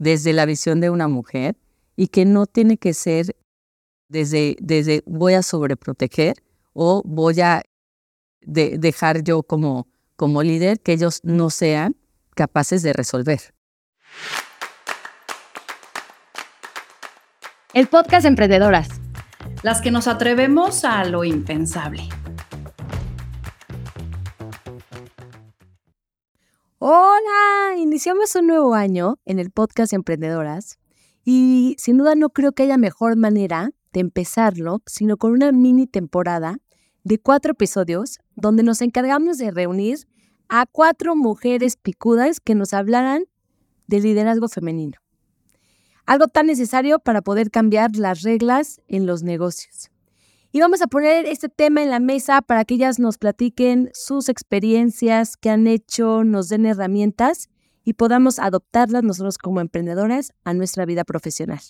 desde la visión de una mujer y que no tiene que ser desde, desde voy a sobreproteger o voy a dejar yo como, como líder que ellos no sean capaces de resolver. El podcast Emprendedoras. Las que nos atrevemos a lo impensable. Hola, iniciamos un nuevo año en el podcast Emprendedoras y sin duda no creo que haya mejor manera de empezarlo sino con una mini temporada de cuatro episodios donde nos encargamos de reunir a cuatro mujeres picudas que nos hablaran de liderazgo femenino. Algo tan necesario para poder cambiar las reglas en los negocios. Y vamos a poner este tema en la mesa para que ellas nos platiquen sus experiencias, qué han hecho, nos den herramientas y podamos adoptarlas nosotros como emprendedoras a nuestra vida profesional.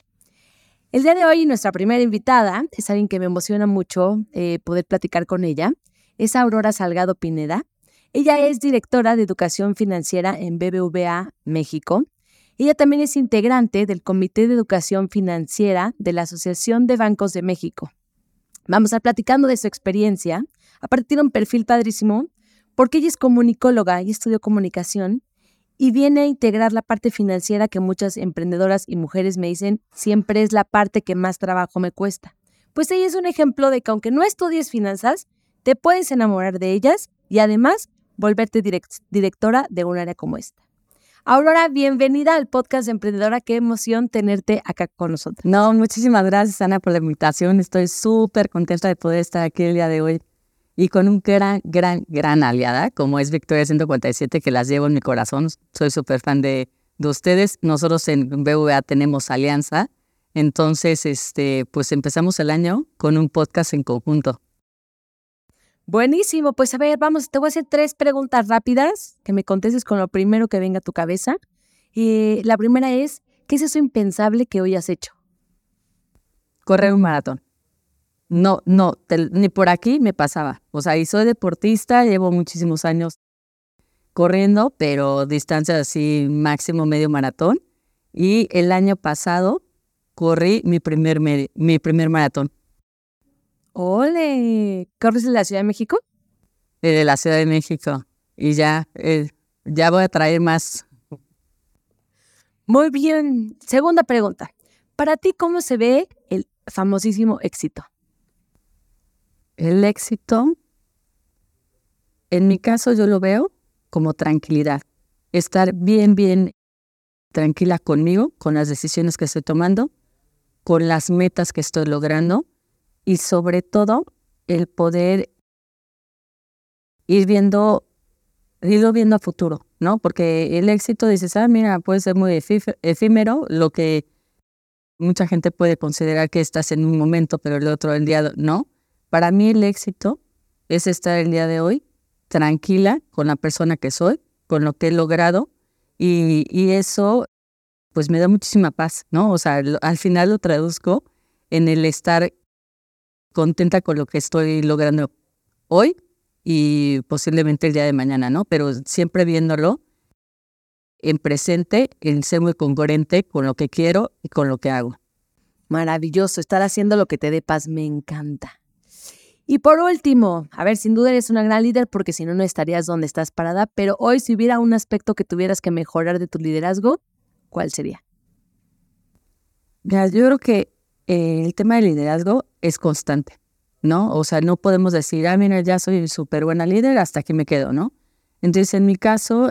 El día de hoy nuestra primera invitada es alguien que me emociona mucho eh, poder platicar con ella. Es Aurora Salgado Pineda. Ella es directora de educación financiera en BBVA México. Ella también es integrante del Comité de Educación Financiera de la Asociación de Bancos de México. Vamos a estar platicando de su experiencia. Aparte tiene un perfil padrísimo porque ella es comunicóloga y estudió comunicación y viene a integrar la parte financiera que muchas emprendedoras y mujeres me dicen siempre es la parte que más trabajo me cuesta. Pues ella es un ejemplo de que aunque no estudies finanzas, te puedes enamorar de ellas y además volverte directora de un área como esta. Aurora, bienvenida al podcast Emprendedora. Qué emoción tenerte acá con nosotros. No, muchísimas gracias, Ana, por la invitación. Estoy súper contenta de poder estar aquí el día de hoy y con un gran, gran, gran aliada, como es Victoria 147, que las llevo en mi corazón. Soy súper fan de, de ustedes. Nosotros en BVA tenemos alianza. Entonces, este, pues empezamos el año con un podcast en conjunto. Buenísimo, pues a ver, vamos, te voy a hacer tres preguntas rápidas que me contestes con lo primero que venga a tu cabeza. Y la primera es, ¿qué es eso impensable que hoy has hecho? Correr un maratón. No, no, ni por aquí me pasaba. O sea, y soy deportista, llevo muchísimos años corriendo, pero distancia así máximo medio maratón. Y el año pasado corrí mi primer, mi primer maratón. ¡Ole! ¿Corres de la Ciudad de México? De la Ciudad de México. Y ya, eh, ya voy a traer más. Muy bien. Segunda pregunta. Para ti, ¿cómo se ve el famosísimo éxito? El éxito, en mi caso yo lo veo como tranquilidad. Estar bien, bien tranquila conmigo, con las decisiones que estoy tomando, con las metas que estoy logrando y sobre todo el poder ir viendo, irlo viendo a futuro, ¿no? Porque el éxito, dices, ah, mira, puede ser muy efímero, lo que mucha gente puede considerar que estás en un momento, pero el otro el día no. Para mí el éxito es estar el día de hoy tranquila con la persona que soy, con lo que he logrado y, y eso pues me da muchísima paz, ¿no? O sea, al final lo traduzco en el estar contenta con lo que estoy logrando hoy y posiblemente el día de mañana, ¿no? Pero siempre viéndolo en presente, en ser muy congruente con lo que quiero y con lo que hago. Maravilloso, estar haciendo lo que te dé paz, me encanta. Y por último, a ver, sin duda eres una gran líder porque si no, no estarías donde estás parada, pero hoy si hubiera un aspecto que tuvieras que mejorar de tu liderazgo, ¿cuál sería? Mira, yo creo que eh, el tema del liderazgo es constante, ¿no? O sea, no podemos decir, ah, mira, ya soy súper buena líder, hasta aquí me quedo, ¿no? Entonces, en mi caso,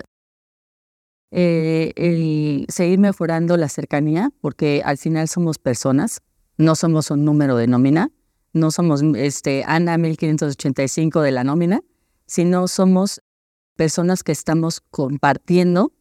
eh, el seguir mejorando la cercanía, porque al final somos personas, no somos un número de nómina, no somos este, Ana 1585 de la nómina, sino somos personas que estamos compartiendo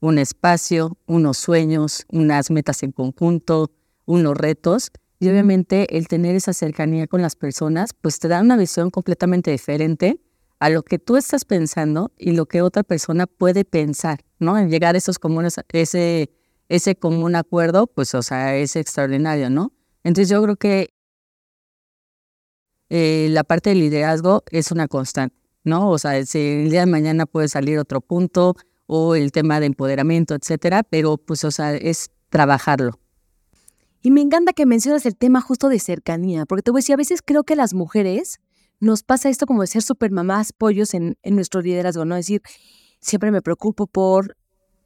un espacio, unos sueños, unas metas en conjunto, unos retos. Y obviamente el tener esa cercanía con las personas, pues te da una visión completamente diferente a lo que tú estás pensando y lo que otra persona puede pensar, ¿no? En llegar a esos comunes, ese, ese común acuerdo, pues, o sea, es extraordinario, ¿no? Entonces yo creo que eh, la parte del liderazgo es una constante, ¿no? O sea, si el día de mañana puede salir otro punto o el tema de empoderamiento, etcétera, pero pues, o sea, es trabajarlo. Y me encanta que mencionas el tema justo de cercanía, porque te voy a decir, a veces creo que las mujeres nos pasa esto como de ser super mamás pollos en, en nuestro liderazgo, ¿no? Es decir, siempre me preocupo por,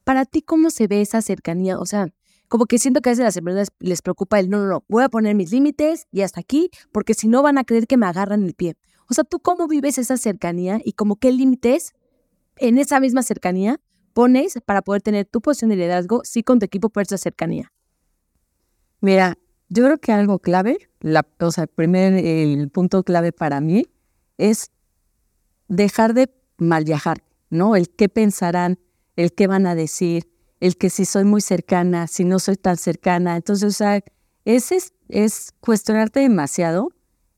para ti, ¿cómo se ve esa cercanía? O sea, como que siento que a veces las empresas les preocupa el, no, no, no, voy a poner mis límites y hasta aquí, porque si no van a creer que me agarran el pie. O sea, ¿tú cómo vives esa cercanía y como qué límites en esa misma cercanía pones para poder tener tu posición de liderazgo, sí con tu equipo por esa cercanía? Mira, yo creo que algo clave, la, o sea, el primer el punto clave para mí es dejar de mal viajar, ¿no? El qué pensarán, el qué van a decir, el que si soy muy cercana, si no soy tan cercana. Entonces, o sea, ese es, es cuestionarte demasiado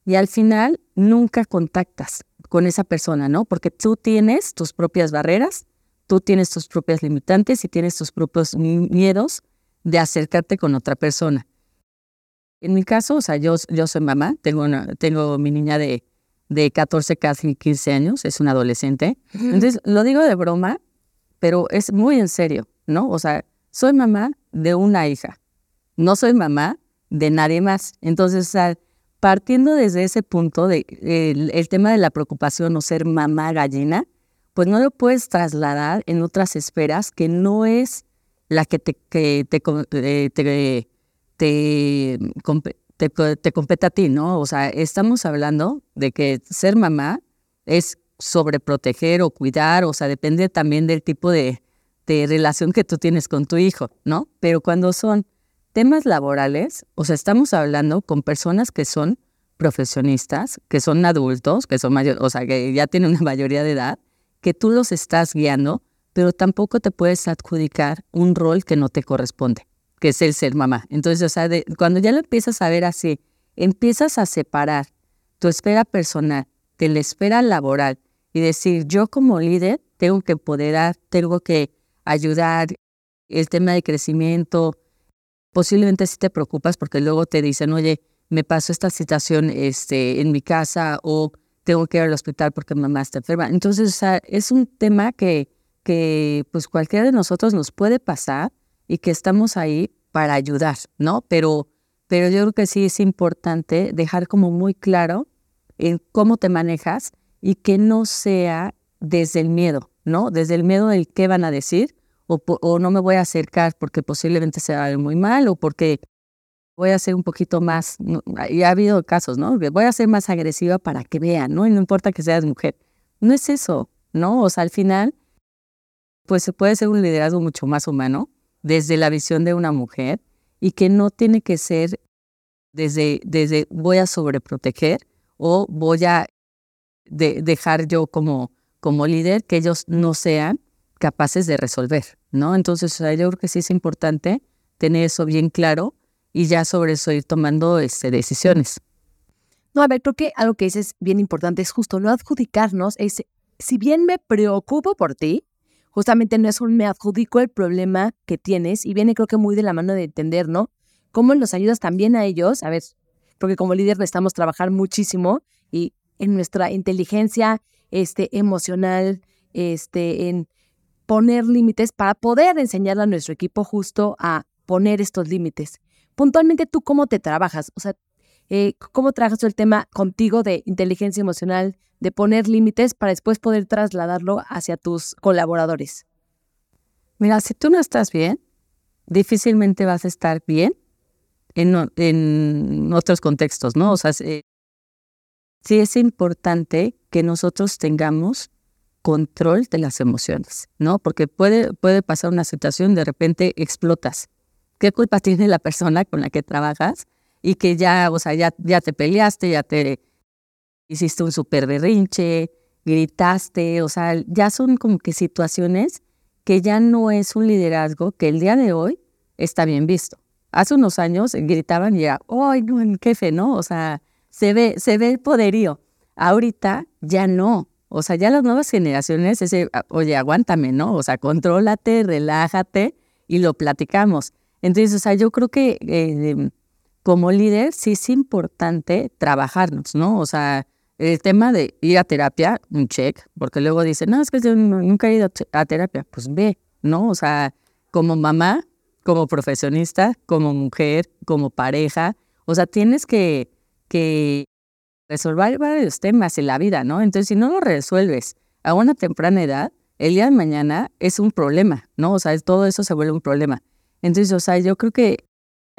y al final nunca contactas con esa persona, ¿no? Porque tú tienes tus propias barreras, tú tienes tus propias limitantes y tienes tus propios miedos de acercarte con otra persona. En mi caso, o sea, yo, yo soy mamá, tengo, una, tengo mi niña de, de 14, casi 15 años, es una adolescente. Entonces, lo digo de broma, pero es muy en serio, ¿no? O sea, soy mamá de una hija, no soy mamá de nadie más. Entonces, o sea, partiendo desde ese punto, de, el, tema de la preocupación o ser mamá gallina, pues no lo puedes trasladar en otras esferas que no es la que te, que te, eh, te te, te, compete a ti, ¿no? O sea, estamos hablando de que ser mamá es sobreproteger o cuidar, o sea, depende también del tipo de, de relación que tú tienes con tu hijo, ¿no? Pero cuando son temas laborales, o sea, estamos hablando con personas que son profesionistas, que son adultos, que son mayores, o sea, que ya tienen una mayoría de edad, que tú los estás guiando, pero tampoco te puedes adjudicar un rol que no te corresponde que es el ser mamá. Entonces, o sea, cuando ya lo empiezas a ver así, empiezas a separar tu esfera personal de la esfera laboral y decir, yo como líder tengo que empoderar, tengo que ayudar, el tema de crecimiento, posiblemente si te preocupas porque luego te dicen, oye, me pasó esta situación este, en mi casa o tengo que ir al hospital porque mamá está enferma. Entonces, o sea, es un tema que, que pues cualquiera de nosotros nos puede pasar y que estamos ahí para ayudar, ¿no? Pero, pero yo creo que sí es importante dejar como muy claro en cómo te manejas y que no sea desde el miedo, ¿no? Desde el miedo del qué van a decir o, no me voy a acercar porque posiblemente se va a ver muy mal o porque voy a ser un poquito más, y ha habido casos, ¿no? Voy a ser más agresiva para que vean, ¿no? Y no importa que seas mujer. No es eso, ¿no? O sea, al final, pues se puede ser un liderazgo mucho más humano desde la visión de una mujer y que no tiene que ser desde, desde voy a sobreproteger o voy a dejar yo como, como líder que ellos no sean capaces de resolver, ¿no? Entonces, yo creo que sí es importante tener eso bien claro y ya sobre eso ir tomando este, decisiones. No, a ver, creo que algo que dices bien importante es justo no adjudicarnos, es, si bien me preocupo por ti, justamente no es un me adjudico el problema que tienes y viene creo que muy de la mano de entender, ¿no? ¿Cómo los ayudas también a ellos? A ver, porque como líder necesitamos trabajar muchísimo y en nuestra inteligencia este, emocional, este, en poner límites para poder enseñarle a nuestro equipo justo a poner estos límites. Puntualmente, ¿tú cómo te trabajas? O sea, eh, ¿cómo trabajas el tema contigo de inteligencia emocional, de poner límites para después poder trasladarlo hacia tus colaboradores? Mira, si tú no estás bien, difícilmente vas a estar bien en, en otros contextos, ¿no? O sea, sí es importante que nosotros tengamos control de las emociones, ¿no? Porque puede, puede pasar una situación, de repente explotas. ¿Qué culpa tiene la persona con la que trabajas? Y que ya, o sea, ya, ya te peleaste, ya te hiciste un súper berrinche, gritaste, o sea, ya son como que situaciones que ya no es un liderazgo que el día de hoy está bien visto. Hace unos años gritaban y era, ¡ay, no, el jefe, ¿no? O sea, se ve, se ve el poderío. Ahorita ya no. O sea, ya las nuevas generaciones, ese, oye, aguántame, ¿no? O sea, contrólate, relájate y lo platicamos. Entonces, o sea, yo creo que eh, como líder sí es importante trabajarnos, ¿no? O sea, el tema de ir a terapia, un check, porque luego dicen, no, es que yo nunca he ido a terapia. Pues ve, ¿no? O sea, como mamá, como profesionista, como mujer, como pareja, o sea, tienes que, que resolver varios temas en la vida, ¿no? Entonces, si no lo resuelves a una temprana edad, el día de mañana es un problema, ¿no? O sea, todo eso se vuelve un problema. Entonces, o sea, yo creo que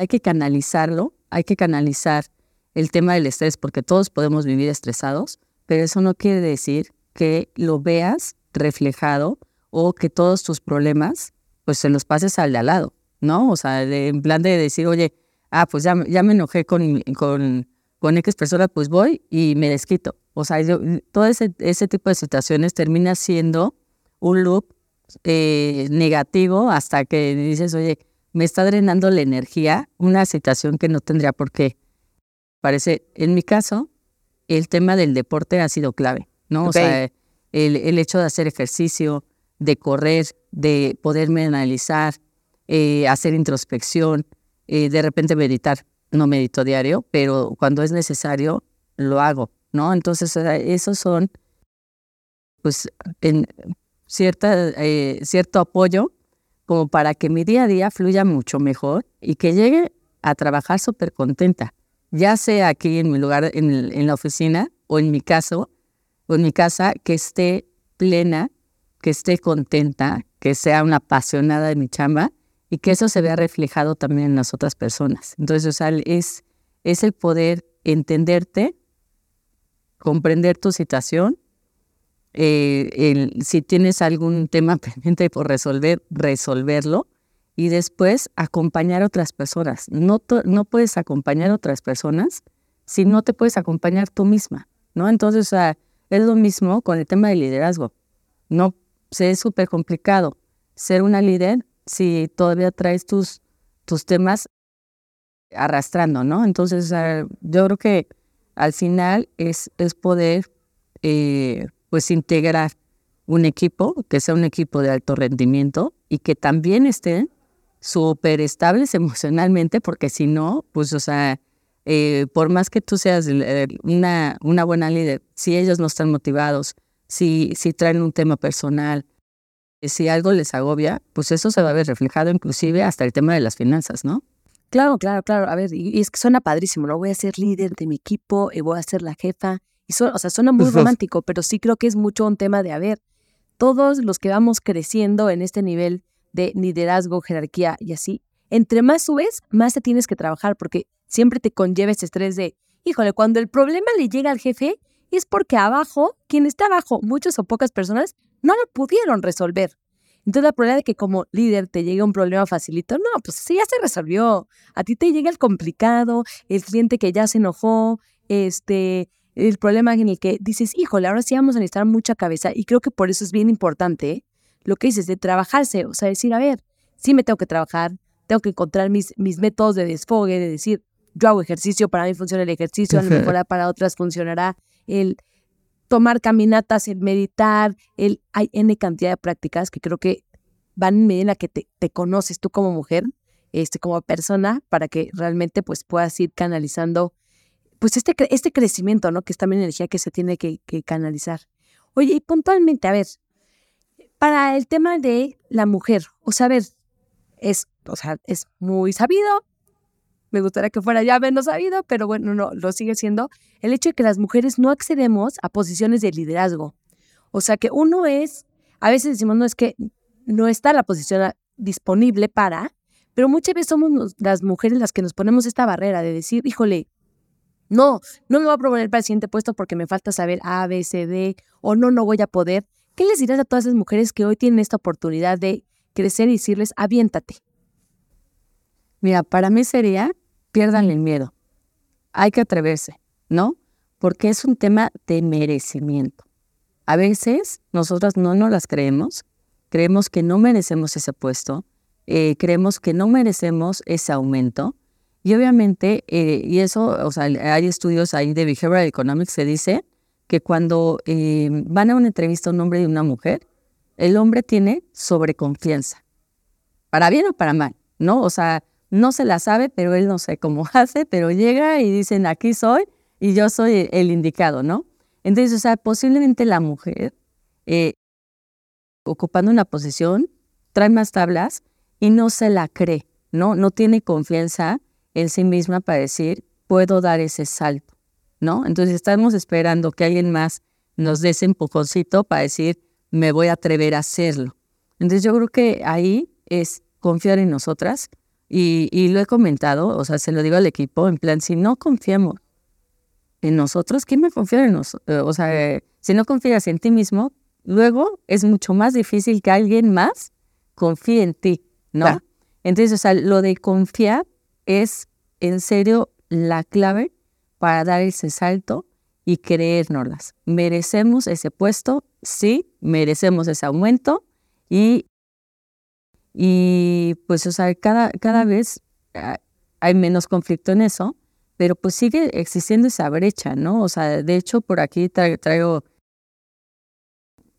hay que canalizarlo, hay que canalizar el tema del estrés, porque todos podemos vivir estresados, pero eso no quiere decir que lo veas reflejado o que todos tus problemas, pues se los pases al de al lado, ¿no? O sea, en plan de decir, oye, ah, pues ya, ya me enojé con, con, con X persona, pues voy y me desquito. O sea, todo ese, ese tipo de situaciones termina siendo un loop eh, negativo hasta que dices, oye, me está drenando la energía, una situación que no tendría por qué. Parece, en mi caso, el tema del deporte ha sido clave, ¿no? O sea, el, el, hecho de hacer ejercicio, de correr, de poderme analizar, eh, hacer introspección, eh, de repente meditar. No medito diario, pero cuando es necesario, lo hago, ¿no? Entonces, esos son, pues, en cierta, eh, cierto apoyo como para que mi día a día fluya mucho mejor y que llegue a trabajar súper contenta ya sea aquí en mi lugar, en, la oficina, o en mi caso, o en mi casa, que esté plena, que esté contenta, que sea una apasionada de mi chamba y que eso se vea reflejado también en las otras personas. Entonces, o sea, es, es el poder entenderte, comprender tu situación, eh, si tienes algún tema pendiente por resolver, resolverlo y después acompañar a otras personas. No, no puedes acompañar a otras personas si no te puedes acompañar tú misma, ¿no? Entonces, o es lo mismo con el tema del liderazgo. No, es súper complicado ser una líder si todavía traes tus, tus temas arrastrando, ¿no? Entonces, yo creo que al final es, es poder, eh, pues, integrar un equipo, que sea un equipo de alto rendimiento y que también estén súper estables emocionalmente, porque si no, pues, o sea, eh, por más que tú seas una, una buena líder, si ellos no están motivados, si, si traen un tema personal, si algo les agobia, pues eso se va a ver reflejado inclusive hasta el tema de las finanzas, ¿no? Claro, claro, claro. A ver, y, es que suena padrísimo, ¿no? Voy a ser líder de mi equipo y voy a ser la jefa. Y o sea, suena muy romántico, pero sí creo que es mucho un tema de, a ver, todos los que vamos creciendo en este nivel de liderazgo, jerarquía y así, entre más subes, más te tienes que trabajar porque siempre te conlleva ese estrés de, híjole, cuando el problema le llega al jefe es porque abajo, quien está abajo, muchas o pocas personas, no lo pudieron resolver. Entonces la probabilidad de que como líder te llegue un problema facilito, no, pues sí, ya se resolvió. A ti te llega el complicado, el cliente que ya se enojó, este, el problema en el que dices, híjole, ahora sí vamos a necesitar mucha cabeza. Y creo que por eso es bien importante lo que dices de trabajarse, o sea, decir, a ver, sí me tengo que trabajar, tengo que encontrar mis, mis métodos de desfogue, de decir, yo hago ejercicio, para mí funciona el ejercicio, a lo mejor para otras funcionará el tomar caminatas, el meditar, el, hay N cantidad de prácticas que creo que van en medida en la que te, te conoces tú como mujer, este, como persona, para que realmente pues puedas ir canalizando pues este, este crecimiento, ¿no? Que es también energía que se tiene que, canalizar. Oye, y puntualmente, a ver, para el tema de la mujer, o sea, ver, es, o sea, es muy sabido, me gustaría que fuera ya menos sabido, pero bueno, no, lo sigue siendo, el hecho de que las mujeres no accedemos a posiciones de liderazgo. O sea, que uno es, a veces decimos, no es que no está la posición disponible para, pero muchas veces somos las mujeres las que nos ponemos esta barrera de decir, híjole, no, no me voy a proponer para el siguiente puesto porque me falta saber A, B, C, D, o no, no voy a poder. ¿Qué les dirás a todas esas mujeres que hoy tienen esta oportunidad de crecer y decirles, aviéntate? Mira, para mí sería, pierdan el miedo. Hay que atreverse, ¿no? Porque es un tema de merecimiento. A veces nosotras no nos las creemos, creemos que no merecemos ese puesto, eh, creemos que no merecemos ese aumento. Y obviamente, eh, y eso, o sea, hay estudios ahí de Behavioral Economics, se dice que cuando eh, van a una entrevista un hombre y una mujer, el hombre tiene sobreconfianza, para bien o para mal, ¿no? O sea, no se la sabe, pero él no sé cómo hace, pero llega y dicen, aquí soy y yo soy el indicado, ¿no? Entonces, o sea, posiblemente la mujer, eh, ocupando una posición, trae más tablas y no se la cree, ¿no? No tiene confianza en sí misma para decir, puedo dar ese salto, ¿no? Entonces estamos esperando que alguien más nos dé ese empujoncito para decir, me voy a atrever a hacerlo. Entonces yo creo que ahí es confiar en nosotras y, y lo he comentado, o sea, se lo digo al equipo, en plan, si no confiamos en nosotros, ¿quién me confía en nosotros? Eh, o sea, si no confías en ti mismo, luego es mucho más difícil que alguien más confíe en ti, ¿no? Entonces, o sea, lo de confiar es en serio la clave para dar ese salto y creérnoslas. Merecemos ese puesto, sí, merecemos ese aumento y, y pues, o sea, cada, cada vez ah, hay menos conflicto en eso, pero pues sigue existiendo esa brecha, ¿no? O sea, de hecho, por aquí traigo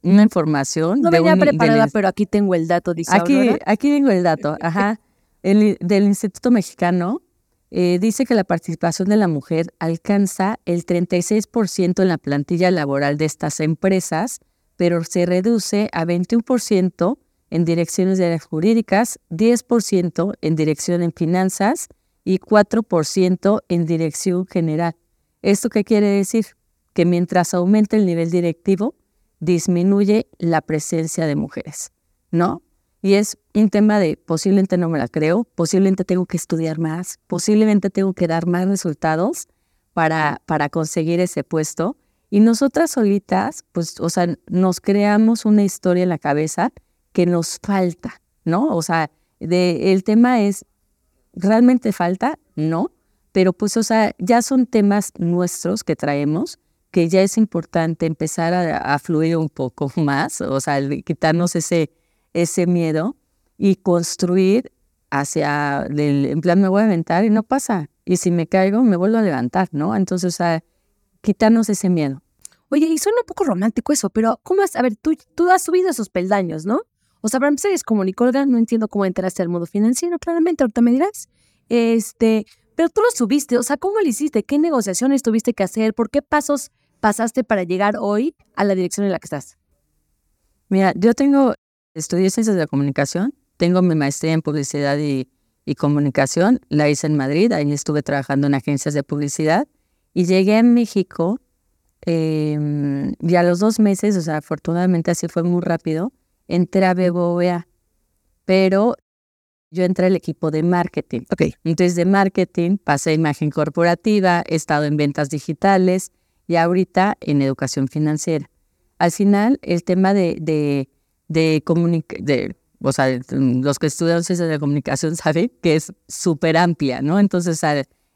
una información. No venía preparada, pero aquí tengo el dato, dice aquí, Aquí tengo el dato, ajá. El, del Instituto Mexicano eh, dice que la participación de la mujer alcanza el 36% en la plantilla laboral de estas empresas, pero se reduce a 21% en direcciones de áreas jurídicas, 10% en dirección en finanzas y 4% en dirección general. ¿Esto qué quiere decir? Que mientras aumenta el nivel directivo, disminuye la presencia de mujeres, ¿no? Y es un tema de posiblemente no me la creo, posiblemente tengo que estudiar más, posiblemente tengo que dar más resultados para, para conseguir ese puesto. Y nosotras solitas, pues, o sea, nos creamos una historia en la cabeza que nos falta, ¿no? O sea, de, el tema es, ¿realmente falta? No, pero pues, o sea, ya son temas nuestros que traemos que ya es importante empezar a, fluir un poco más, o sea, quitarnos ese, ese miedo y construir hacia, el, en plan, me voy a aventar y no pasa. Y si me caigo, me vuelvo a levantar, ¿no? Entonces, o sea, quitarnos ese miedo. Oye, y suena un poco romántico eso, pero ¿cómo has, a ver, tú, tú has subido esos peldaños, ¿no? O sea, para empezar, es como Nicole, no entiendo cómo entraste al mundo financiero, claramente, ahorita me dirás. Este, pero tú lo subiste, o sea, ¿cómo lo hiciste? ¿Qué negociaciones tuviste que hacer? ¿Por qué pasos pasaste para llegar hoy a la dirección en la que estás? Mira, yo tengo, estudié ciencias de la comunicación, tengo mi maestría en publicidad y, comunicación, la hice en Madrid, ahí estuve trabajando en agencias de publicidad y llegué a México em, y a los dos meses, o sea, afortunadamente así fue muy rápido, entré a BBVA, pero yo entré al equipo de marketing. Okay. Entonces de marketing pasé a imagen corporativa, he estado en ventas digitales, y ahorita en educación financiera. Al final, el tema de, de, de, de o sea, los que estudian ciencias de la comunicación saben que es súper amplia, ¿no? Entonces,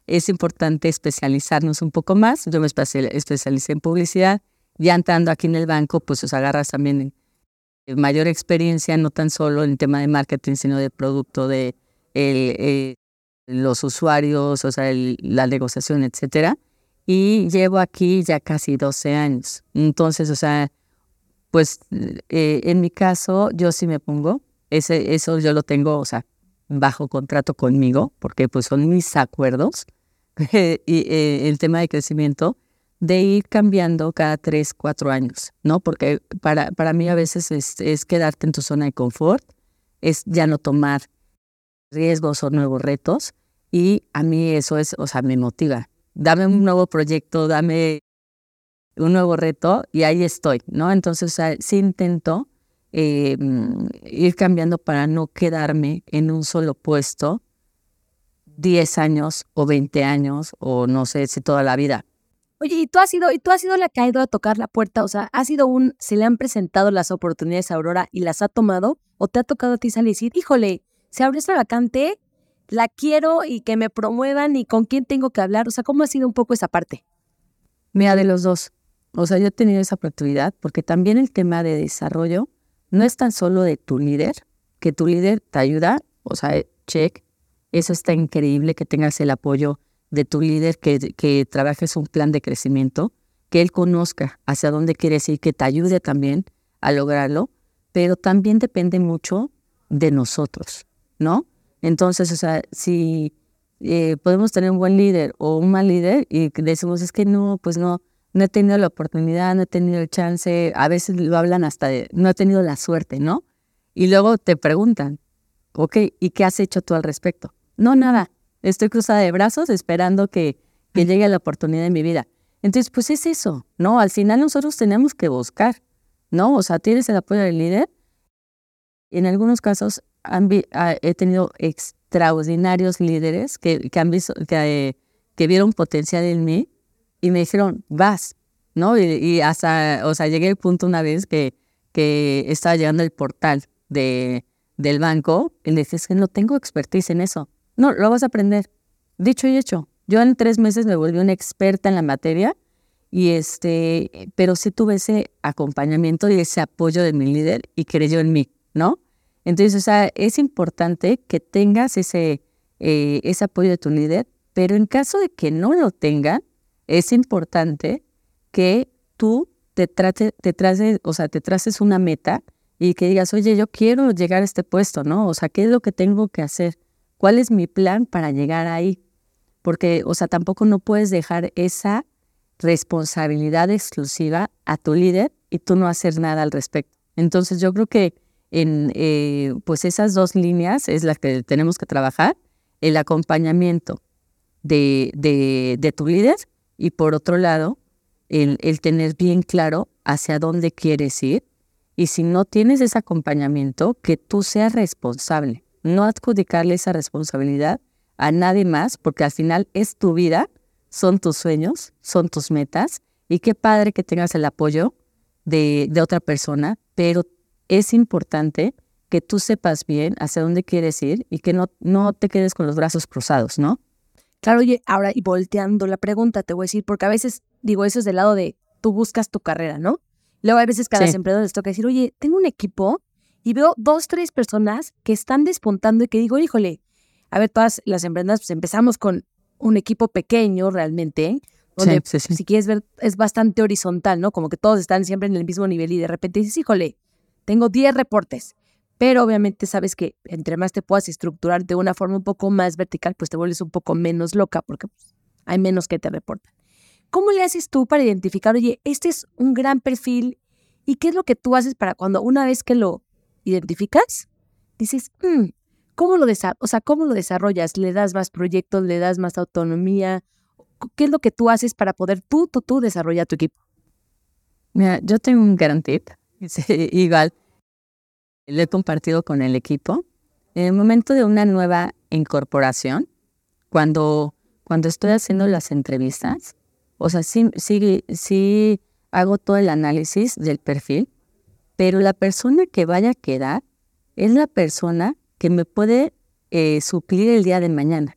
es importante especializarnos un poco más. Yo me especialicé en publicidad. Ya entrando aquí en el banco, pues os agarras también mayor experiencia, no tan solo en el tema de marketing, sino de producto, de el, los usuarios, o sea, la negociación, etcétera y llevo aquí ya casi 12 años. Entonces, o sea, pues eh, en mi caso yo sí me pongo, ese, eso yo lo tengo, o sea, bajo contrato conmigo, porque pues son mis acuerdos y eh, el tema de crecimiento de ir cambiando cada 3, 4 años, ¿no? Porque para, para mí a veces es, es quedarte en tu zona de confort, es ya no tomar riesgos o nuevos retos y a mí eso es, o sea, me motiva dame un nuevo proyecto, dame un nuevo reto y ahí estoy, ¿no? Entonces, o sea, sí intento eh, ir cambiando para no quedarme en un solo puesto 10 años o 20 años o no sé si toda la vida. Oye, ¿y tú has sido, y tú has sido la que ha ido a tocar la puerta? O sea, ¿ha sido un, se le han presentado las oportunidades a Aurora y las ha tomado? ¿O te ha tocado a ti salir y decir, híjole, se abrió esta vacante, la quiero y que me promuevan y con quién tengo que hablar? O sea, ¿cómo ha sido un poco esa parte? Mira, de los dos. O sea, yo he tenido esa oportunidad porque también el tema de desarrollo no es tan solo de tu líder, que tu líder te ayuda, o sea, check, eso está increíble que tengas el apoyo de tu líder, que, que trabajes un plan de crecimiento, que él conozca hacia dónde quieres ir, que te ayude también a lograrlo, pero también depende mucho de nosotros, ¿no? Entonces, o sea, si eh, podemos tener un buen líder o un mal líder y decimos, es que no, pues no, no he tenido la oportunidad, no he tenido el chance, a veces lo hablan hasta de, no he tenido la suerte, ¿no? Y luego te preguntan, ok, ¿y qué has hecho tú al respecto? No, nada, estoy cruzada de brazos esperando que, que llegue la oportunidad en mi vida. Entonces, pues es eso, ¿no? Al final nosotros tenemos que buscar, ¿no? O sea, tienes el apoyo del líder. En algunos casos he tenido extraordinarios líderes que, que han visto, que, que vieron potencial en mí y me dijeron, vas, ¿no? Y, hasta, o sea, llegué al punto una vez que, que estaba llegando el portal de, del banco y le dije, es que no tengo expertise en eso. No, lo vas a aprender. Dicho y hecho. Yo en tres meses me volví una experta en la materia y este, pero sí tuve ese acompañamiento y ese apoyo de mi líder y creyó en mí, ¿no? Entonces, o sea, es importante que tengas ese, eh, ese apoyo de tu líder, pero en caso de que no lo tenga, es importante que tú te, trate, te, traces, o sea, te traces una meta y que digas, oye, yo quiero llegar a este puesto, ¿no? O sea, ¿qué es lo que tengo que hacer? ¿Cuál es mi plan para llegar ahí? Porque, o sea, tampoco no puedes dejar esa responsabilidad exclusiva a tu líder y tú no hacer nada al respecto. Entonces, yo creo que en eh, pues esas dos líneas es la que tenemos que trabajar, el acompañamiento de, de, de tu líder y por otro lado, el, el tener bien claro hacia dónde quieres ir y si no tienes ese acompañamiento, que tú seas responsable, no adjudicarle esa responsabilidad a nadie más, porque al final es tu vida, son tus sueños, son tus metas, y qué padre que tengas el apoyo de, de otra persona, pero es importante que tú sepas bien hacia dónde quieres ir y que no, no te quedes con los brazos cruzados, ¿no? Claro, oye, ahora y volteando la pregunta, te voy a decir, porque a veces digo, eso es del lado de tú buscas tu carrera, ¿no? Luego a veces cada sí. emprendedor les toca decir, oye, tengo un equipo y veo dos, tres personas que están despuntando y que digo, híjole, a ver, todas las emprendedoras, pues empezamos con un equipo pequeño realmente, donde sí, sí, si quieres ver es bastante horizontal, ¿no? Como que todos están siempre en el mismo nivel y de repente dices, híjole, tengo 10 reportes, pero obviamente sabes que entre más te puedas estructurar de una forma un poco más vertical, pues te vuelves un poco menos loca porque pues, hay menos que te reportan. ¿Cómo le haces tú para identificar, oye, este es un gran perfil y qué es lo que tú haces para cuando una vez que lo identificas, dices, mm, ¿cómo lo, o sea, ¿cómo lo desarrollas? ¿Le das más proyectos? ¿Le das más autonomía? ¿Qué es lo que tú haces para poder tú, tú, tú desarrollar tu equipo? Mira, yo tengo un gran igual, lo he compartido con el equipo. En el momento de una nueva incorporación, cuando, cuando estoy haciendo las entrevistas, o sea, sí, sí, sí hago todo el análisis del perfil, pero la persona que vaya a quedar es la persona que me puede eh, suplir el día de mañana.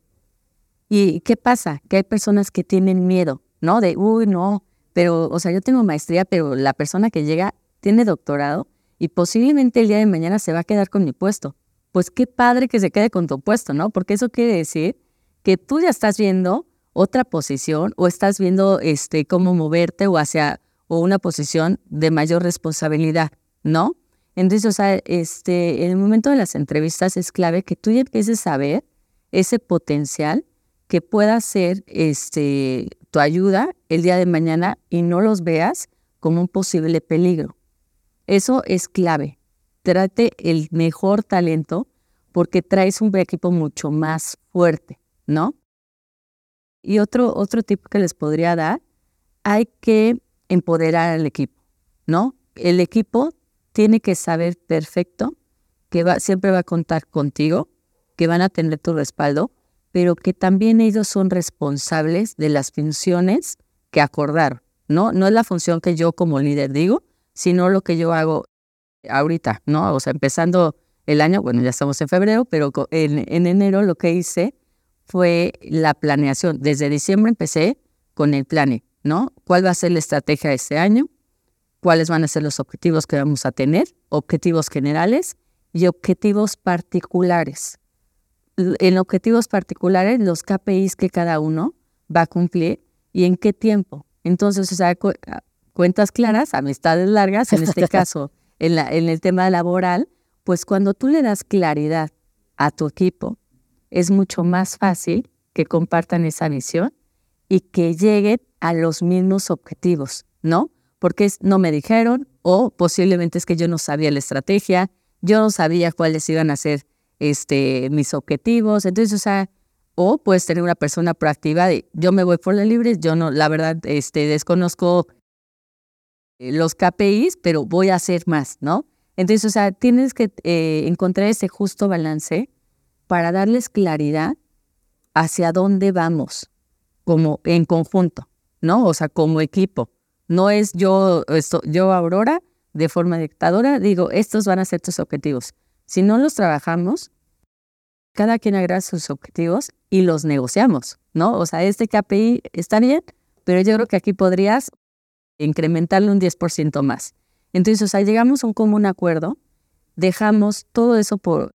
¿Y qué pasa? Que hay personas que tienen miedo, ¿no? De, uy, no, pero, o sea, yo tengo maestría, pero la persona que llega tiene doctorado y posiblemente el día de mañana se va a quedar con mi puesto. Pues qué padre que se quede con tu puesto, ¿no? Porque eso quiere decir que tú ya estás viendo otra posición o estás viendo este, cómo moverte o hacia o una posición de mayor responsabilidad, ¿no? Entonces, o sea, este, en el momento de las entrevistas es clave que tú ya empieces a ver ese potencial que pueda ser este, tu ayuda el día de mañana y no los veas como un posible peligro. Eso es clave. Trate el mejor talento porque traes un equipo mucho más fuerte, ¿no? Y otro, otro tip que les podría dar, hay que empoderar al equipo, ¿no? El equipo tiene que saber perfecto que va, siempre va a contar contigo, que van a tener tu respaldo, pero que también ellos son responsables de las funciones que acordaron, ¿no? No es la función que yo como líder digo, sino lo que yo hago ahorita, ¿no? O sea, empezando el año, bueno, ya estamos en febrero, pero en, en enero lo que hice fue la planeación. Desde diciembre empecé con el plane, ¿no? ¿Cuál va a ser la estrategia de este año? ¿Cuáles van a ser los objetivos que vamos a tener? Objetivos generales y objetivos particulares. En objetivos particulares, los KPIs que cada uno va a cumplir y en qué tiempo. Entonces, o sea, cuentas claras, amistades largas, en este caso, en, la, en el tema laboral, pues cuando tú le das claridad a tu equipo es mucho más fácil que compartan esa visión y que lleguen a los mismos objetivos, ¿no? Porque es, no me dijeron o posiblemente es que yo no sabía la estrategia, yo no sabía cuáles iban a ser este, mis objetivos. Entonces, o sea, o puedes tener una persona proactiva de yo me voy por la libre, yo no, la verdad, este, desconozco los KPIs, pero voy a hacer más, ¿no? Entonces, o sea, tienes que eh, encontrar ese justo balance para darles claridad hacia dónde vamos, como en conjunto, ¿no? O sea, como equipo. No es yo, esto, yo Aurora, de forma dictadora, digo, estos van a ser tus objetivos. Si no los trabajamos, cada quien agrega sus objetivos y los negociamos, ¿no? O sea, este KPI está bien, pero yo creo que aquí podrías incrementarle un 10% más. Entonces, o sea, llegamos a un común acuerdo, dejamos todo eso por,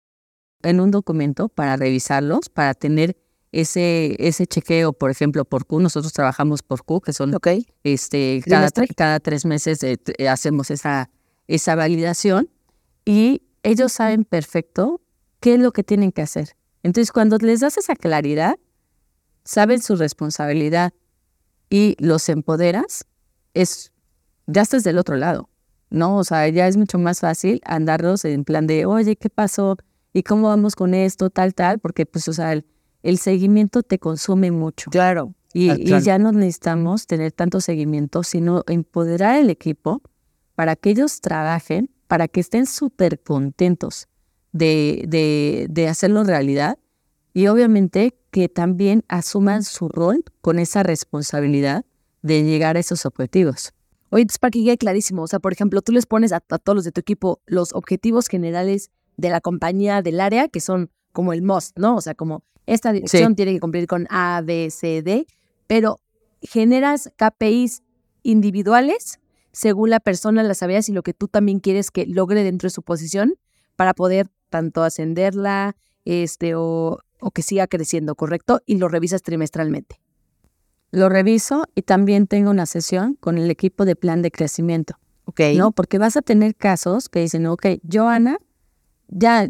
en un documento para revisarlos, para tener ese, ese chequeo, por ejemplo, por Q. Nosotros trabajamos por Q, que son este, cada, cada tres meses eh, hacemos esa, esa validación y ellos saben perfecto qué es lo que tienen que hacer. Entonces, cuando les das esa claridad, saben su responsabilidad y los empoderas, es, ya estás del otro lado, ¿no? O sea, ya es mucho más fácil andarlos en plan de, oye, ¿qué pasó? ¿Y cómo vamos con esto? Tal, tal, porque pues, o sea, el, seguimiento te consume mucho. Claro. Y, y, ya no necesitamos tener tanto seguimiento, sino empoderar al equipo para que ellos trabajen, para que estén súper contentos de, de, de hacerlo realidad y obviamente que también asuman su rol con esa responsabilidad de llegar a esos objetivos. Oye, entonces para que quede clarísimo, o sea, por ejemplo, tú les pones a, todos los de tu equipo los objetivos generales de la compañía, del área, que son como el MOST, ¿no? O sea, como esta dirección tiene que cumplir con A, B, C, D, pero generas KPIs individuales según la persona, las habilidades y lo que tú también quieres que logre dentro de su posición para poder tanto ascenderla este, o, o que siga creciendo, ¿correcto? Y lo revisas trimestralmente lo reviso y también tengo una sesión con el equipo de plan de crecimiento. Ok. ¿No? Porque vas a tener casos que dicen, ok, yo, Ana, ya,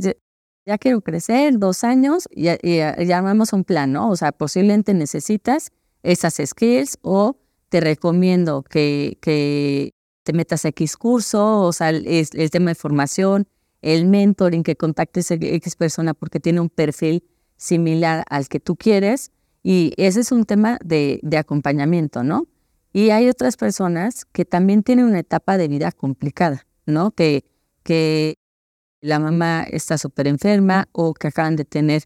ya, quiero crecer dos años y, y, armamos un plan, ¿no? O sea, posiblemente necesitas esas skills o te recomiendo que, que te metas a X curso, o sea, el, el tema de formación, el mentoring, que contactes a X persona porque tiene un perfil similar al que tú quieres y ese es un tema de, acompañamiento, ¿no? Y hay otras personas que también tienen una etapa de vida complicada, ¿no? Que, que la mamá está súper enferma o que acaban de tener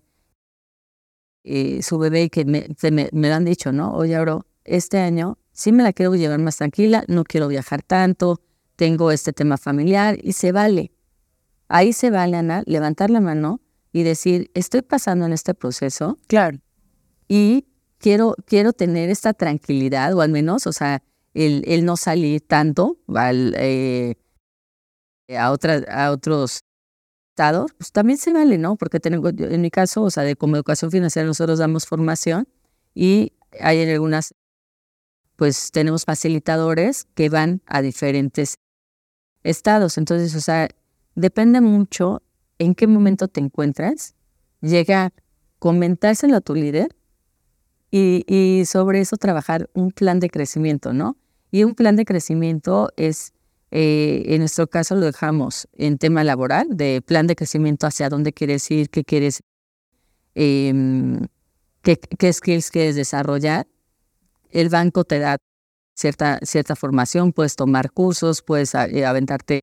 eh, su bebé y que me, me, lo han dicho, ¿no? Oye, ahora, este año sí me la quiero llevar más tranquila, no quiero viajar tanto, tengo este tema familiar y se vale. Ahí se vale, Ana, levantar la mano y decir, estoy pasando en este proceso. Claro y quiero, quiero tener esta tranquilidad, o al menos, o sea, el, el no salir tanto al, eh, a, otra, a otros estados, pues también se vale, ¿no? Porque tengo, en mi caso, o sea, de como educación financiera nosotros damos formación y hay en algunas, pues tenemos facilitadores que van a diferentes estados. Entonces, o sea, depende mucho en qué momento te encuentras, llegar, comentárselo a tu líder y, sobre eso trabajar un plan de crecimiento, ¿no? Y un plan de crecimiento es, eh, en nuestro caso lo dejamos en tema laboral, de plan de crecimiento hacia dónde quieres ir, qué quieres, em, qué, qué skills quieres desarrollar. El banco te da cierta, cierta formación, puedes tomar cursos, puedes eh, aventarte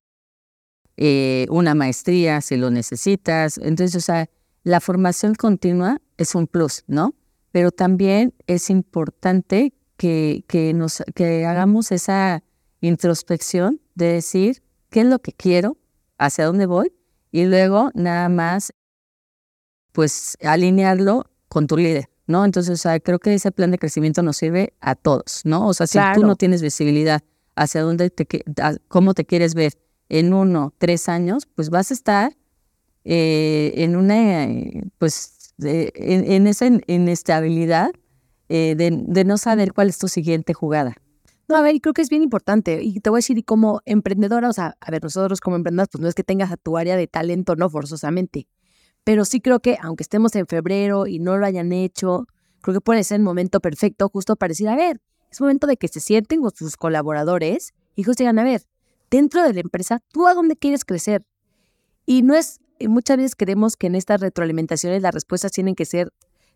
eh, una maestría si lo necesitas. Entonces, o sea, la formación continua es un plus, ¿no? Pero también es importante que, que, nos, que hagamos esa introspección de decir qué es lo que quiero, hacia dónde voy, y luego nada más, pues, alinearlo con tu líder, ¿no? Entonces, o sea, creo que ese plan de crecimiento nos sirve a todos, ¿no? O sea, si tú no tienes visibilidad hacia dónde te, cómo te quieres ver en uno, tres años, pues vas a estar eh, en una, pues, en, esa inestabilidad eh, de, no saber cuál es tu siguiente jugada. No, a ver, creo que es bien importante. Y te voy a decir, como emprendedora, o sea, a ver, nosotros como emprendedoras, pues no es que tengas a tu área de talento, no forzosamente. Pero sí creo que, aunque estemos en febrero y no lo hayan hecho, creo que puede ser el momento perfecto justo para decir, a ver, es momento de que se sienten con sus colaboradores y ellos digan, a ver, dentro de la empresa, ¿tú a dónde quieres crecer? Y no es, muchas veces queremos que en estas retroalimentaciones las respuestas tienen que ser,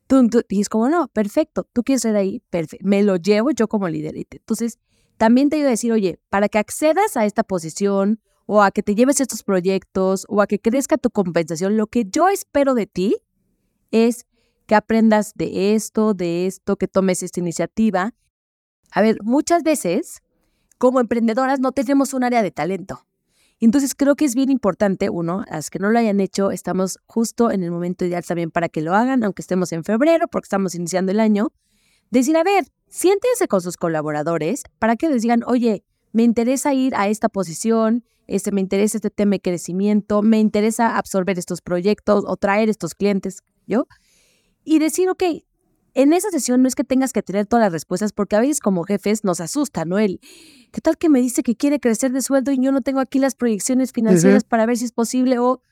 tú, y es como, no, perfecto, tú quieres ser ahí, perfecto, me lo llevo yo como líder. Entonces, también te iba a decir, oye, para que accedas a esta posición o a que te lleves estos proyectos o a que crezca tu compensación, lo que yo espero de ti es que aprendas de esto, de esto, que tomes esta iniciativa. A ver, muchas veces como emprendedoras no tenemos un área de talento. Entonces creo que es bien importante, uno, a las que no lo hayan hecho, estamos justo en el momento ideal también para que lo hagan, aunque estemos en febrero, porque estamos iniciando el año, decir, a ver, siéntense con sus colaboradores para que les digan, oye, me interesa ir a esta posición, este, me interesa este tema de crecimiento, me interesa absorber estos proyectos o traer estos clientes, ¿yo? Y decir, ok, en esa sesión no es que tengas que tener todas las respuestas, porque a veces como jefes nos asusta, ¿no? El, ¿qué tal que me dice que quiere crecer de sueldo y yo no tengo aquí las proyecciones financieras para ver si es posible o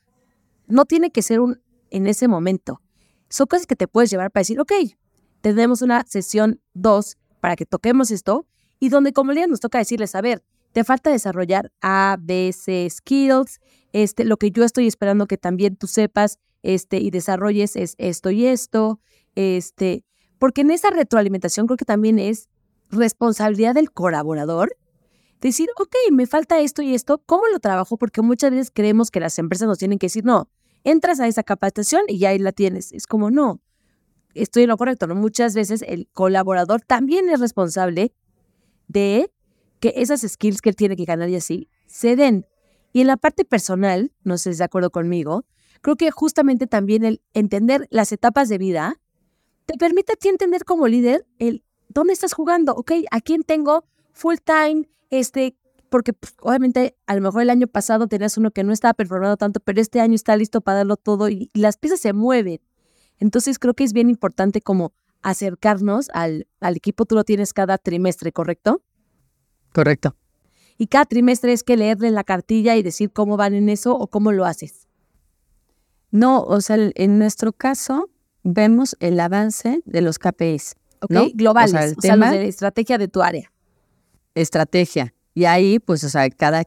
no tiene que ser un en ese momento. Son cosas que te puedes llevar para decir, ok, tenemos una sesión 2 para que toquemos esto y donde como líder nos toca decirles, a ver, te falta desarrollar A, B, C skills, este, lo que yo estoy esperando que también tú sepas este, y desarrolles es esto y esto, este, porque en esa retroalimentación creo que también es responsabilidad del colaborador decir, ok, me falta esto y esto, ¿cómo lo trabajo? Porque muchas veces creemos que las empresas nos tienen que decir, no, entras a esa capacitación y ahí la tienes. Es como, no, estoy en lo correcto, ¿no? Muchas veces el colaborador también es responsable de que esas skills que él tiene que ganar y así se den. Y en la parte personal, no sé si de acuerdo conmigo, creo que justamente también el entender las etapas de vida te permite a ti entender como líder el dónde estás jugando, ok, a quién tengo full time, este, porque pues, obviamente a lo mejor el año pasado tenías uno que no estaba performando tanto, pero este año está listo para darlo todo y las piezas se mueven. Entonces creo que es bien importante como acercarnos al, al equipo. Tú lo tienes cada trimestre, ¿correcto? Correcto. Y cada trimestre es que leerle la cartilla y decir cómo van en eso o cómo lo haces. No, o sea, en nuestro caso vemos el avance de los KPIs. Ok, globales, o sea, los de estrategia de tu área. Estrategia. Y ahí, pues, o sea, cada,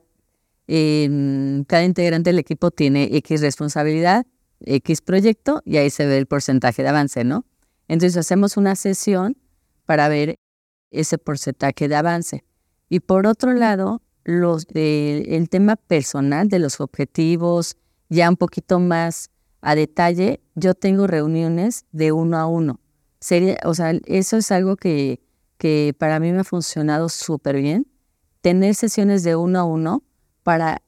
cada integrante del equipo tiene X responsabilidad X proyecto y ahí se ve el porcentaje de avance, ¿no? Entonces hacemos una sesión para ver ese porcentaje de avance. Y por otro lado, los, el tema personal de los objetivos, ya un poquito más a detalle, yo tengo reuniones de uno a uno. Sería, o sea, eso es algo que, que para mí me ha funcionado súper bien, tener sesiones de uno a uno para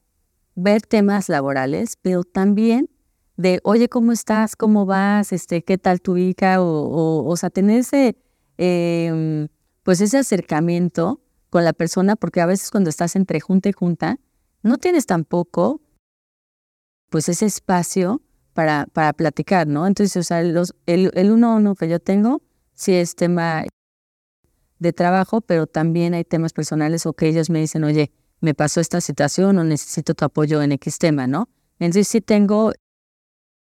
ver temas laborales, pero también de, oye, ¿cómo estás? ¿Cómo vas? Este, ¿Qué tal tu hija? O, o, sea, tener ese, em, pues ese acercamiento con la persona, porque a veces cuando estás entre junta y junta, no tienes tampoco, pues ese espacio para, para platicar, ¿no? Entonces, o sea, los, el, el uno a uno que yo tengo, sí es tema de trabajo, pero también hay temas personales o que ellos me dicen, oye, me pasó esta situación o necesito tu apoyo en X tema, ¿no? Entonces sí tengo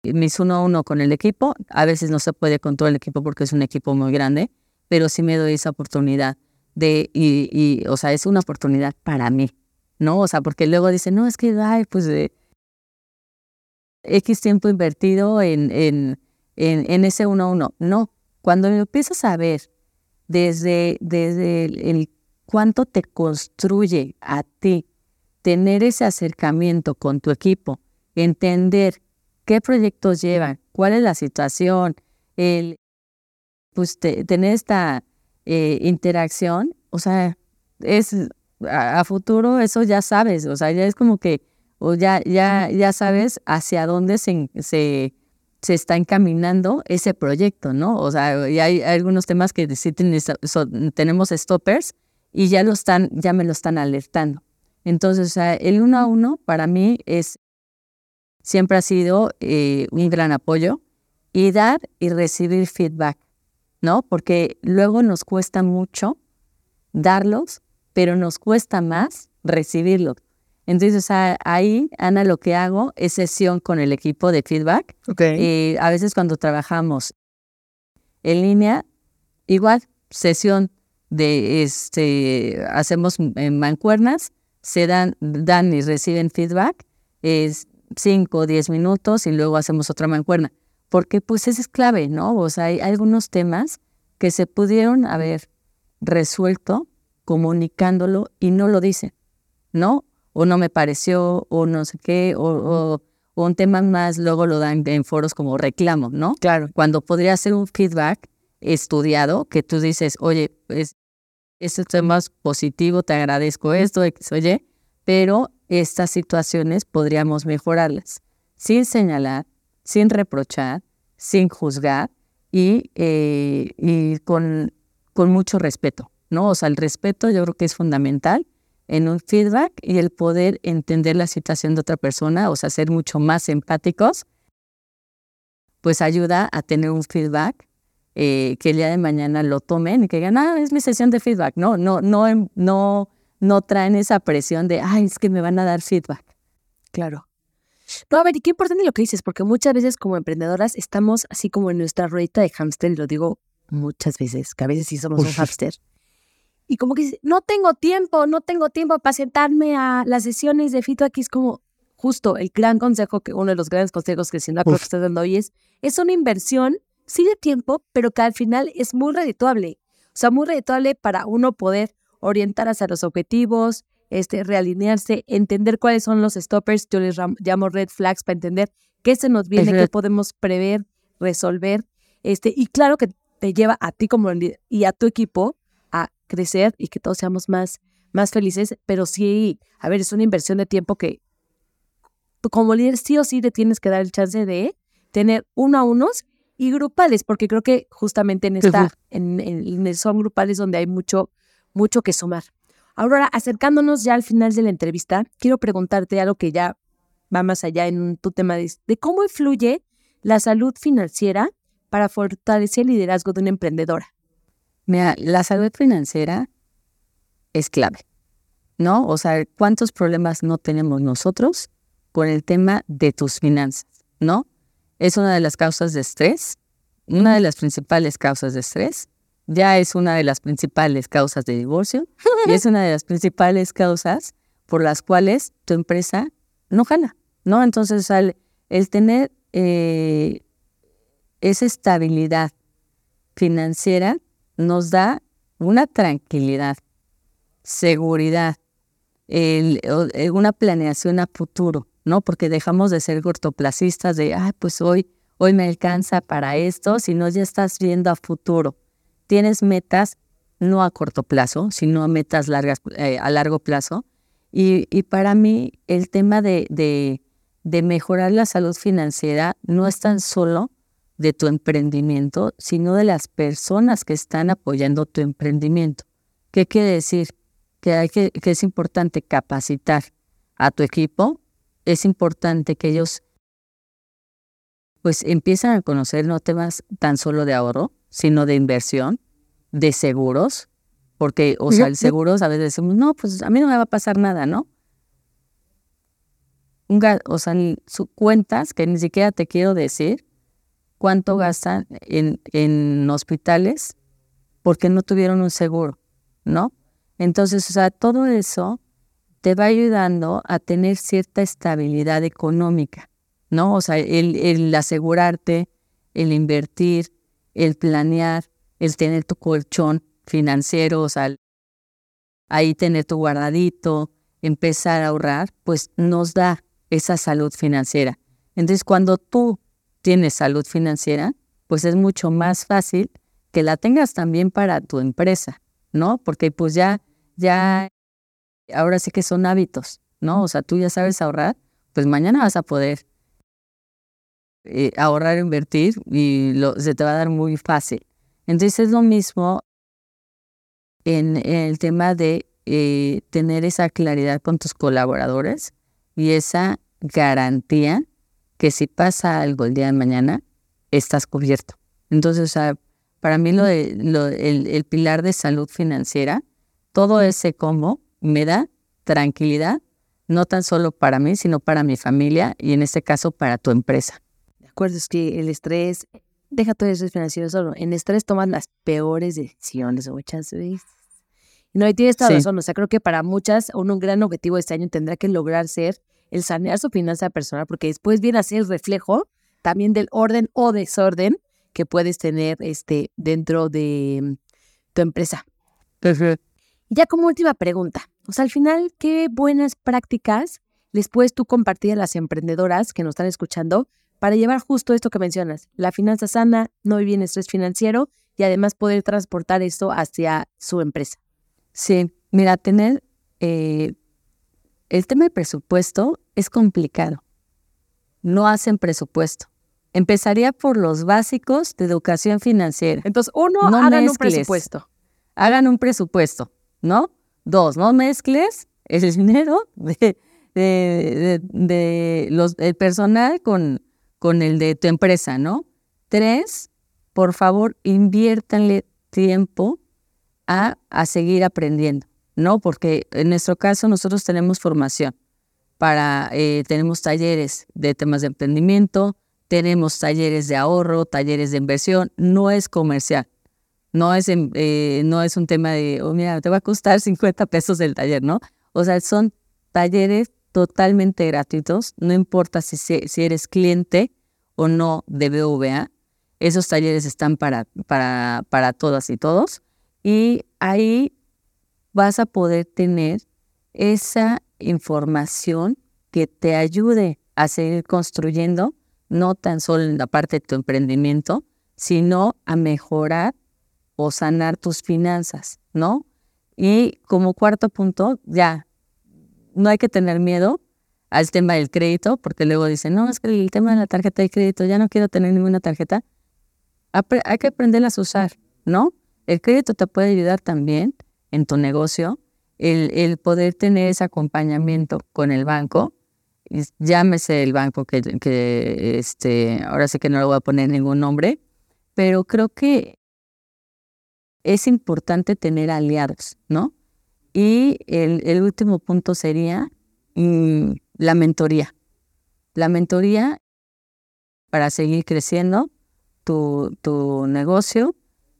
mis uno a uno con el equipo. A veces no se puede con todo el equipo porque es un equipo muy grande, pero sí me doy esa oportunidad de, y, y o sea, es una oportunidad para mí, ¿no? O sea, porque luego dicen, no, es que, ay, pues de X tiempo invertido en, en, en, ese uno a uno. No, cuando empiezas a ver desde, desde el cuánto te construye a ti tener ese acercamiento con tu equipo, entender qué proyectos llevan, cuál es la situación, el, pues tener esta eh, interacción, o sea, es a, futuro eso ya sabes, o sea, ya es como que, o ya, ya, ya sabes hacia dónde se, se, se está encaminando ese proyecto, ¿no? O sea, y hay, algunos temas que sí tenemos stoppers y ya lo están, ya me lo están alertando. Entonces, o sea, el uno a uno para mí es siempre ha sido eh, un gran apoyo y dar y recibir feedback, ¿no? Porque luego nos cuesta mucho darlos, pero nos cuesta más recibirlos. Entonces, ahí, Ana, lo que hago es sesión con el equipo de feedback. Okay. Y a veces cuando trabajamos en línea, igual, sesión de este, hacemos mancuernas, se dan, dan y reciben feedback, es 5 o 10 minutos y luego hacemos otra mancuerna. Porque pues eso es clave, ¿no? O sea, hay algunos temas que se pudieron haber resuelto comunicándolo y no lo dicen, ¿no? O no me pareció, o no sé qué, o, un tema más luego lo dan en foros como reclamo, ¿no? Claro. Cuando podría ser un feedback estudiado que tú dices, oye, pues este tema es positivo, te agradezco esto, oye, pero estas situaciones podríamos mejorarlas sin señalar, sin reprochar, sin juzgar y, eh, y con, con mucho respeto, ¿no? O sea, el respeto yo creo que es fundamental en un feedback y el poder entender la situación de otra persona, o sea, ser mucho más empáticos, pues ayuda a tener un feedback eh, que el día de mañana lo tomen y que digan, ah, es mi sesión de feedback. No, no, no, em, no, no traen esa presión de, ay, es que me van a dar feedback. Claro. No, a ver, y qué importante lo que dices, porque muchas veces como emprendedoras estamos así como en nuestra ruedita de hámster, y lo digo muchas veces, que a veces sí somos un hámster. Y como que no tengo tiempo, no tengo tiempo para sentarme a las sesiones de feedback. Y es como justo el gran consejo, que uno de los grandes consejos que siendo creo que estás dando hoy es, es una inversión sí de tiempo, pero que al final es muy redituable. O sea, muy redituable para uno poder orientar hacia los objetivos, este, realinearse, entender cuáles son los stoppers, yo les llamo red flags para entender qué se nos viene, qué podemos prever, resolver. Este, y claro que te lleva a ti como líder y a tu equipo crecer y que todos seamos más, más felices, pero sí, a ver, es una inversión de tiempo que tú como líder sí o sí te tienes que dar el chance de tener uno a unos y grupales, porque creo que justamente en esta, en, son grupales donde hay mucho, mucho que sumar. Aurora, acercándonos ya al final de la entrevista, quiero preguntarte algo que ya va más allá en tu tema de, cómo influye la salud financiera para fortalecer el liderazgo de una emprendedora. Mira, la salud financiera es clave, ¿no? O sea, ¿cuántos problemas no tenemos nosotros con el tema de tus finanzas, ¿no? es una de las causas de estrés, una de las principales causas de estrés, ya es una de las principales causas de divorcio y es una de las principales causas por las cuales tu empresa no gana, ¿no? Entonces, el tener eh, esa estabilidad financiera nos da una tranquilidad, seguridad, una planeación a futuro. ¿no? Porque dejamos de ser cortoplacistas de, ah, pues hoy, hoy me alcanza para esto, sino ya estás viendo a futuro. Tienes metas no a corto plazo, sino a metas largas, eh, a largo plazo. Y, y, para mí el tema de, de, de mejorar la salud financiera no es tan solo de tu emprendimiento, sino de las personas que están apoyando tu emprendimiento. ¿Qué quiere decir? Que, hay que, que es importante capacitar a tu equipo es importante que ellos pues empiezan a conocer no temas tan solo de ahorro, sino de inversión, de seguros, porque, o sea, el seguros a veces decimos, no, pues a mí no me va a pasar nada, ¿no? o sea, su, cuentas, que ni siquiera te quiero decir cuánto gastan en, en hospitales porque no tuvieron un seguro, ¿no? Entonces, o sea, todo eso te va ayudando a tener cierta estabilidad económica, ¿no? O sea, el, asegurarte, el invertir, el planear, el tener tu colchón financiero, o sea, ahí tener tu guardadito, empezar a ahorrar, pues nos da esa salud financiera. Entonces, cuando tú tienes salud financiera, pues es mucho más fácil que la tengas también para tu empresa, ¿no? Porque pues ya, ya ahora sí que son hábitos, ¿no? O sea, tú ya sabes ahorrar, pues mañana vas a poder eh, ahorrar, invertir y se te va a dar muy fácil. Entonces es lo mismo en, el tema de eh, tener esa claridad con tus colaboradores y esa garantía que si pasa algo el día de mañana, estás cubierto. Entonces, o sea, para mí lo de, el, el pilar de salud financiera, todo ese combo me da tranquilidad, no tan solo para mí, sino para mi familia y en este caso para tu empresa. De acuerdo, es que el estrés, deja todo estrés financiero solo, en estrés toman las peores decisiones muchas veces. No, y tienes toda razón. O sea, creo que para muchas, un gran objetivo este año tendrá que lograr ser el sanear su finanza personal, porque después viene a ser el reflejo también del orden o desorden que puedes tener este, dentro de mm, tu empresa. Y ya como última pregunta, o sea, al final, ¿qué buenas prácticas les puedes tú compartir a las emprendedoras que nos están escuchando para llevar justo esto que mencionas, la finanza sana, no vivir en estrés financiero y además poder transportar esto hacia su empresa? Sí, mira, tener eh, el tema de presupuesto es complicado. No hacen presupuesto. Empezaría por los básicos de educación financiera. Entonces, uno, no hagan un presupuesto. Hagan un presupuesto, ¿no? Dos, no mezcles el dinero de, de, los, el personal con, con el de tu empresa, ¿no? Tres, por favor, inviértanle tiempo a, a seguir aprendiendo, ¿no? Porque en nuestro caso nosotros tenemos formación para, eh, tenemos talleres de temas de emprendimiento, tenemos talleres de ahorro, talleres de inversión, no es comercial. No es, eh, no es un tema de, oh, mira, te va a costar 50 pesos el taller, ¿no? O sea, son talleres totalmente gratuitos, no importa si, si eres cliente o no de BVA, esos talleres están para, para, para todas y todos y ahí vas a poder tener esa información que te ayude a seguir construyendo no tan solo en la parte de tu emprendimiento, sino a mejorar o sanar tus finanzas, ¿no? Y como cuarto punto, ya, no hay que tener miedo al tema del crédito, porque luego dicen, no, es que el tema de la tarjeta de crédito, ya no quiero tener ninguna tarjeta. hay que aprenderlas a usar, ¿no? El crédito te puede ayudar también en tu negocio, el, el poder tener ese acompañamiento con el banco, llámese el banco que, que este, ahora sé que no le voy a poner ningún nombre, pero creo que es importante tener aliados, ¿no? Y el, el último punto sería mm, la mentoría. La mentoría para seguir creciendo tu, tu negocio,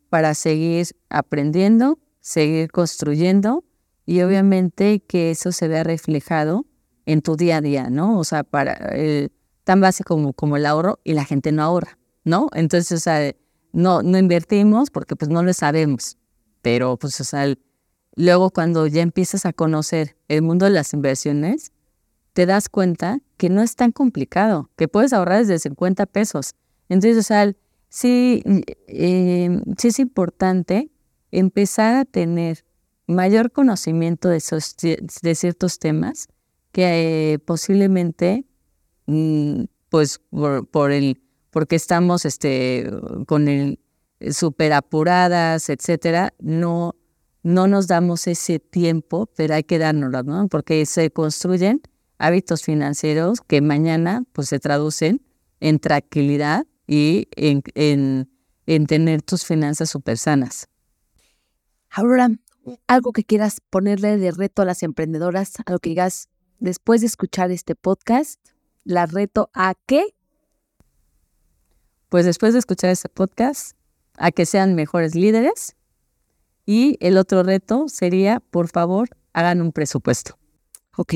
para seguir aprendiendo, seguir construyendo y obviamente que eso se vea reflejado en tu día a día, ¿no? O sea, para eh, tan básico como, como el ahorro y la gente no ahorra, ¿no? Entonces, o sea, no, no invertimos porque pues no lo sabemos, pero pues, o sea, luego cuando ya empiezas a conocer el mundo de las inversiones, te das cuenta que no es tan complicado, que puedes ahorrar desde 50 pesos. Entonces, o sea, sí, eh, sí es importante empezar a tener mayor conocimiento de, esos, de ciertos temas que eh, posiblemente, mm, pues por, el, porque estamos este, con el súper apuradas, etcétera, no, no nos damos ese tiempo, pero hay que dárnoslo, ¿no? Porque se construyen hábitos financieros que mañana pues se traducen en tranquilidad y en, en, en tener tus finanzas súper sanas. Ahora, algo que quieras ponerle de reto a las emprendedoras, algo que digas, después de escuchar este podcast, la reto a qué? Pues después de escuchar este podcast, a que sean mejores líderes. Y el otro reto sería, por favor, hagan un presupuesto. Ok.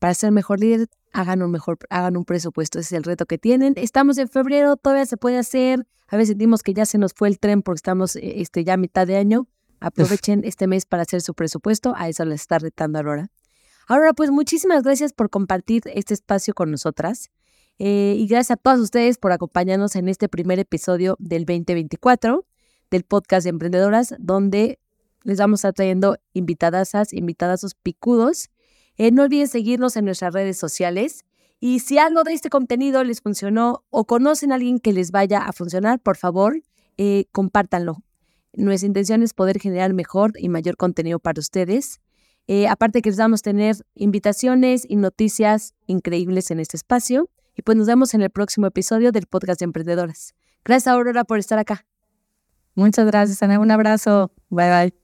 Para ser mejor líder, hagan un mejor, hagan un presupuesto. Ese es el reto que tienen. Estamos en febrero, todavía se puede hacer. A veces sentimos que ya se nos fue el tren porque estamos eh, este, ya a mitad de año. Aprovechen este mes para hacer su presupuesto. A eso les está retando Aurora. Ahora, pues muchísimas gracias por compartir este espacio con nosotras. Eh, y gracias a todas ustedes por acompañarnos en este primer episodio del 2024 del podcast de Emprendedoras, donde les vamos a estar trayendo invitadasas, invitadazos picudos. Eh, no olviden seguirnos en nuestras redes sociales. Y si algo de este contenido les funcionó o conocen a alguien que les vaya a funcionar, por favor, eh, compártanlo. Nuestra intención es poder generar mejor y mayor contenido para ustedes. Eh, aparte que les vamos a tener invitaciones y noticias increíbles en este espacio. Y pues nos vemos en el próximo episodio del podcast de Emprendedoras. Gracias, Aurora, por estar acá. Muchas gracias, Ana. Un abrazo. Bye, bye.